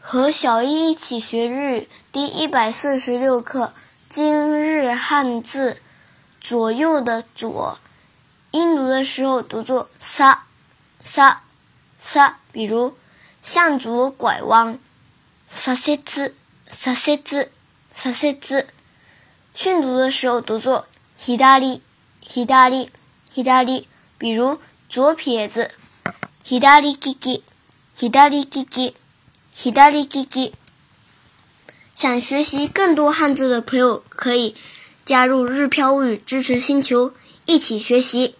和小一一起学日语第一百四十六课今日汉字左右的左，音读的时候读作撒撒撒，比如向左拐弯，撒せつ撒せつ撒せつ。训读的时候读作左左左，比如左撇子，左利き左利き。希 达利基基，想学习更多汉字的朋友可以加入日漂物语支持星球，一起学习。